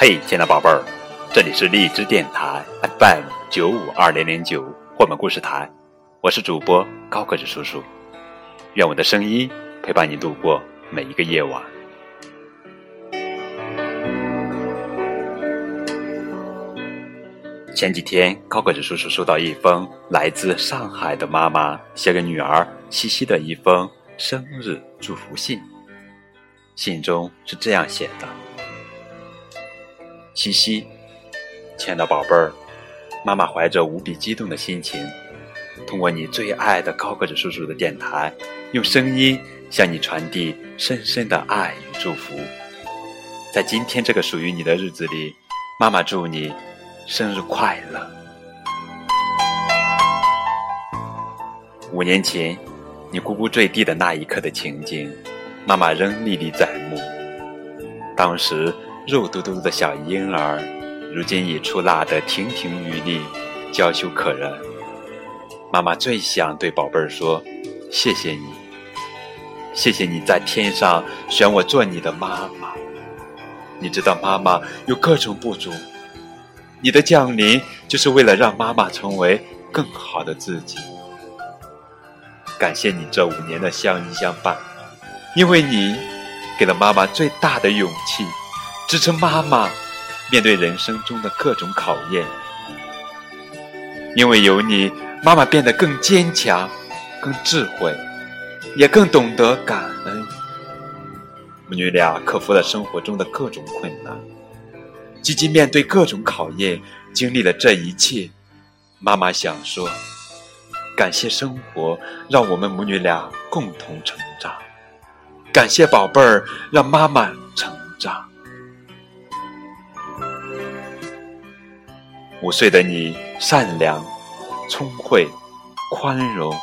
嘿，亲爱的宝贝儿，这里是荔枝电台 FM 九五二零零九绘本故事台，我是主播高个子叔叔，愿我的声音陪伴你度过每一个夜晚。前几天，高个子叔叔收到一封来自上海的妈妈写给女儿西西的一封生日祝福信，信中是这样写的。西西，亲爱的宝贝儿，妈妈怀着无比激动的心情，通过你最爱的高个子叔叔的电台，用声音向你传递深深的爱与祝福。在今天这个属于你的日子里，妈妈祝你生日快乐。五年前，你咕咕坠地的那一刻的情景，妈妈仍历历在目。当时。肉嘟嘟的小婴儿，如今已出辣得亭亭玉立，娇羞可人。妈妈最想对宝贝儿说：“谢谢你，谢谢你在天上选我做你的妈妈。你知道妈妈有各种不足，你的降临就是为了让妈妈成为更好的自己。感谢你这五年的相依相伴，因为你给了妈妈最大的勇气。”支撑妈妈面对人生中的各种考验，因为有你，妈妈变得更坚强、更智慧，也更懂得感恩。母女俩克服了生活中的各种困难，积极面对各种考验，经历了这一切。妈妈想说：感谢生活，让我们母女俩共同成长；感谢宝贝儿，让妈妈成长。五岁的你，善良、聪慧、宽容、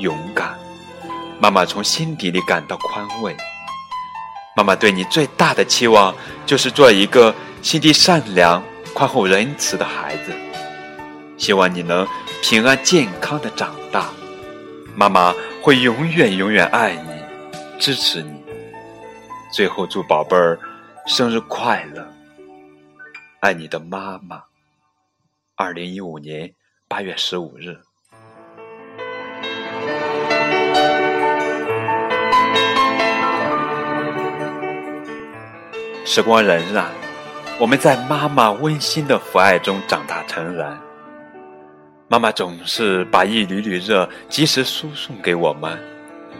勇敢。妈妈从心底里感到宽慰。妈妈对你最大的期望，就是做一个心地善良、宽厚仁慈的孩子。希望你能平安健康的长大。妈妈会永远永远爱你，支持你。最后，祝宝贝儿生日快乐！爱你的妈妈。二零一五年八月十五日，时光荏苒，我们在妈妈温馨的抚爱中长大成人。妈妈总是把一缕缕热及时输送给我们，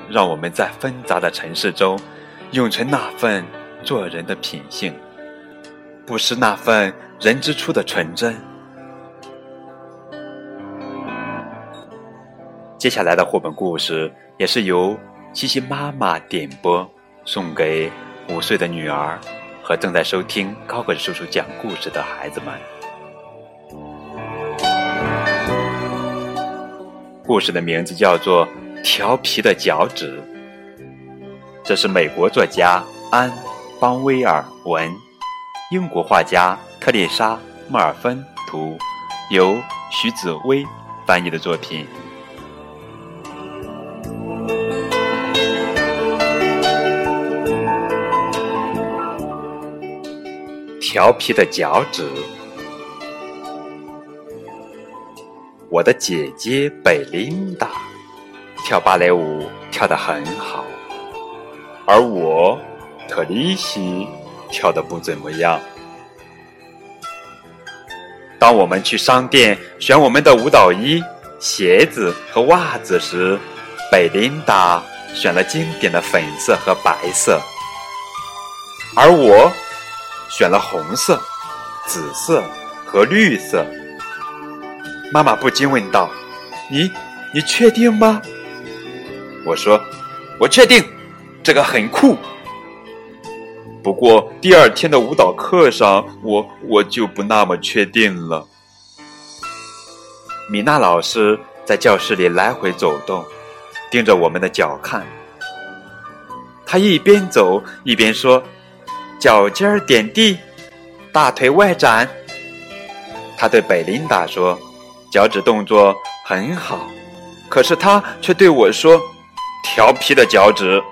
让我们在纷杂的城市中永存那份做人的品性，不失那份人之初的纯真。接下来的绘本故事也是由西西妈妈点播，送给五岁的女儿和正在收听高个子叔叔讲故事的孩子们。故事的名字叫做《调皮的脚趾》，这是美国作家安·邦威尔文，英国画家特丽莎·莫尔芬图，由徐子薇翻译的作品。调皮的脚趾。我的姐姐贝琳达跳芭蕾舞跳得很好，而我特丽西跳得不怎么样。当我们去商店选我们的舞蹈衣、鞋子和袜子时，贝琳达选了经典的粉色和白色，而我。选了红色、紫色和绿色。妈妈不禁问道：“你，你确定吗？”我说：“我确定，这个很酷。”不过第二天的舞蹈课上，我我就不那么确定了。米娜老师在教室里来回走动，盯着我们的脚看。她一边走一边说。脚尖儿点地，大腿外展。他对贝琳达说：“脚趾动作很好。”可是他却对我说：“调皮的脚趾。”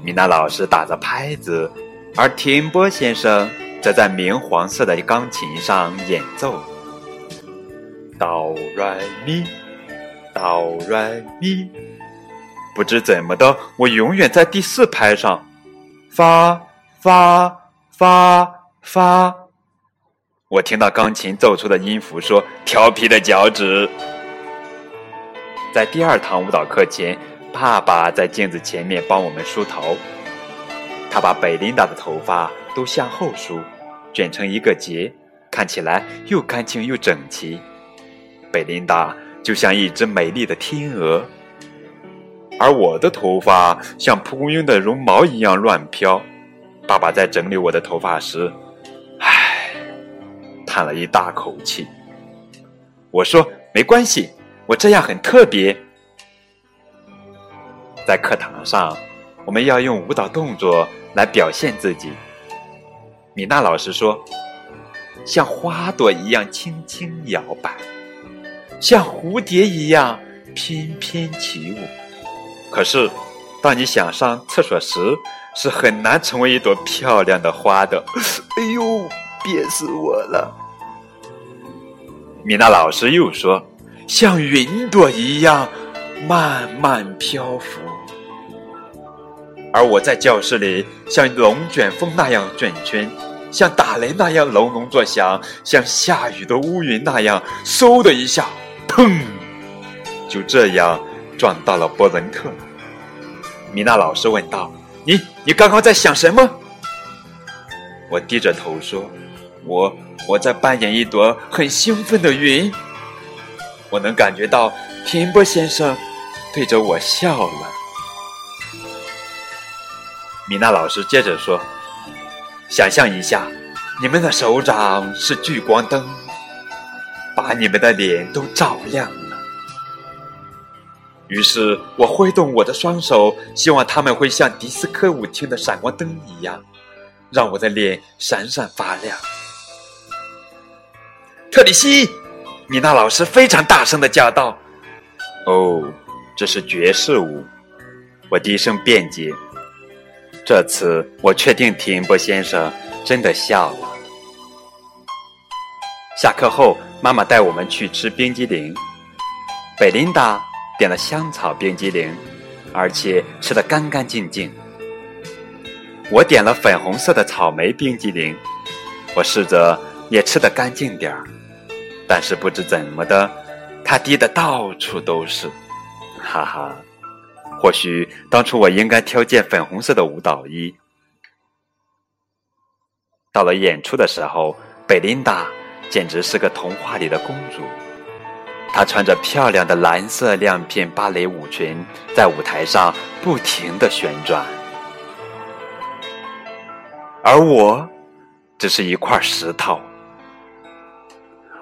米娜老师打着拍子，而田波先生则在明黄色的钢琴上演奏。哆来咪，哆来咪，不知怎么的，我永远在第四拍上，发发发发。我听到钢琴奏出的音符，说：“调皮的脚趾。”在第二堂舞蹈课前，爸爸在镜子前面帮我们梳头。他把贝琳达的头发都向后梳，卷成一个结，看起来又干净又整齐。贝琳达就像一只美丽的天鹅，而我的头发像蒲公英的绒毛一样乱飘。爸爸在整理我的头发时，唉，叹了一大口气。我说：“没关系，我这样很特别。”在课堂上，我们要用舞蹈动作来表现自己。米娜老师说：“像花朵一样轻轻摇摆。”像蝴蝶一样翩翩起舞，可是，当你想上厕所时，是很难成为一朵漂亮的花的。哎呦，憋死我了！米娜老师又说：“像云朵一样慢慢漂浮。”而我在教室里像龙卷风那样卷圈，像打雷那样隆隆作响，像下雨的乌云那样嗖的一下。砰！就这样撞到了伯伦特。米娜老师问道：“你你刚刚在想什么？”我低着头说：“我我在扮演一朵很兴奋的云。我能感觉到田波先生对着我笑了。”米娜老师接着说：“想象一下，你们的手掌是聚光灯。”把你们的脸都照亮。于是我挥动我的双手，希望他们会像迪斯科舞厅的闪光灯一样，让我的脸闪闪发亮。特里西，米娜老师非常大声的叫道：“哦，这是爵士舞。”我低声辩解。这次我确定田波先生真的笑了。下课后。妈妈带我们去吃冰激凌，贝琳达点了香草冰激凌，而且吃得干干净净。我点了粉红色的草莓冰激凌，我试着也吃得干净点儿，但是不知怎么的，它滴得到处都是，哈哈。或许当初我应该挑件粉红色的舞蹈衣。到了演出的时候，贝琳达。简直是个童话里的公主，她穿着漂亮的蓝色亮片芭蕾舞裙，在舞台上不停的旋转，而我只是一块石头。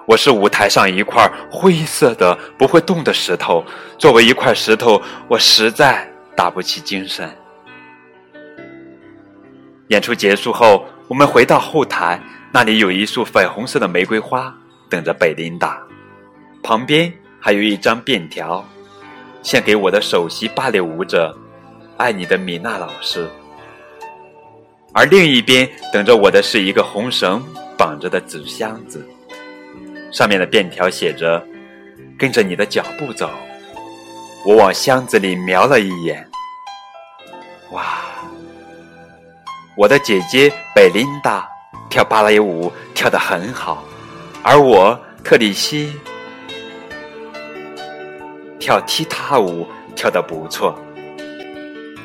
我是舞台上一块灰色的不会动的石头，作为一块石头，我实在打不起精神。演出结束后，我们回到后台。那里有一束粉红色的玫瑰花等着贝琳达，旁边还有一张便条，献给我的首席芭蕾舞者，爱你的米娜老师。而另一边等着我的是一个红绳绑着的纸箱子，上面的便条写着：“跟着你的脚步走。”我往箱子里瞄了一眼，哇，我的姐姐贝琳达。跳芭蕾舞跳得很好，而我特里西跳踢踏舞跳得不错。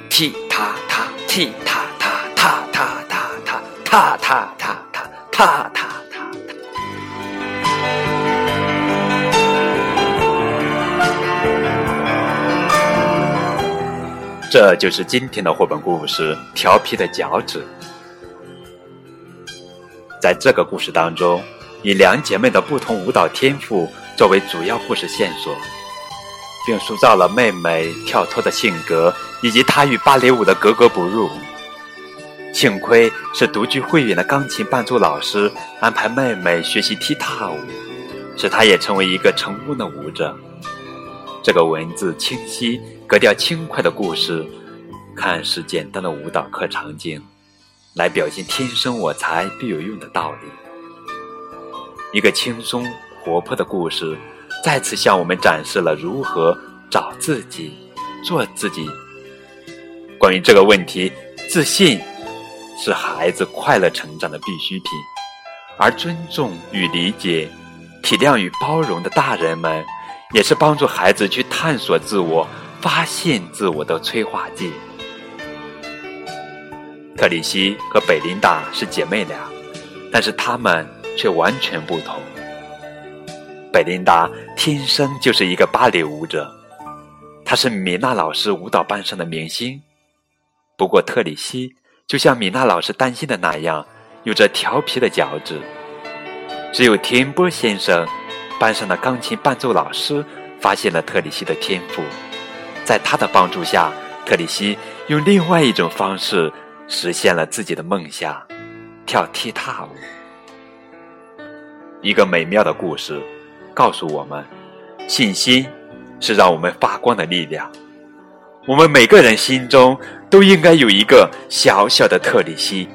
踢踏踏，踢踏踏，踏踏踏踏，踏踏踏踏，踏踏踏。这就是今天的绘本故事《调皮的脚趾》。在这个故事当中，以两姐妹的不同舞蹈天赋作为主要故事线索，并塑造了妹妹跳脱的性格以及她与芭蕾舞的格格不入。幸亏是独具慧眼的钢琴伴奏老师安排妹妹学习踢踏舞，使她也成为一个成功的舞者。这个文字清晰、格调轻快的故事，看似简单的舞蹈课场景。来表现“天生我材必有用”的道理。一个轻松活泼的故事，再次向我们展示了如何找自己、做自己。关于这个问题，自信是孩子快乐成长的必需品，而尊重与理解、体谅与包容的大人们，也是帮助孩子去探索自我、发现自我的催化剂。克里希和贝琳达是姐妹俩，但是她们却完全不同。贝琳达天生就是一个芭蕾舞者，她是米娜老师舞蹈班上的明星。不过特里希就像米娜老师担心的那样，有着调皮的脚趾。只有田波先生，班上的钢琴伴奏老师，发现了特里希的天赋，在他的帮助下，特里希用另外一种方式。实现了自己的梦想，跳踢踏舞。一个美妙的故事，告诉我们，信心是让我们发光的力量。我们每个人心中都应该有一个小小的特里西。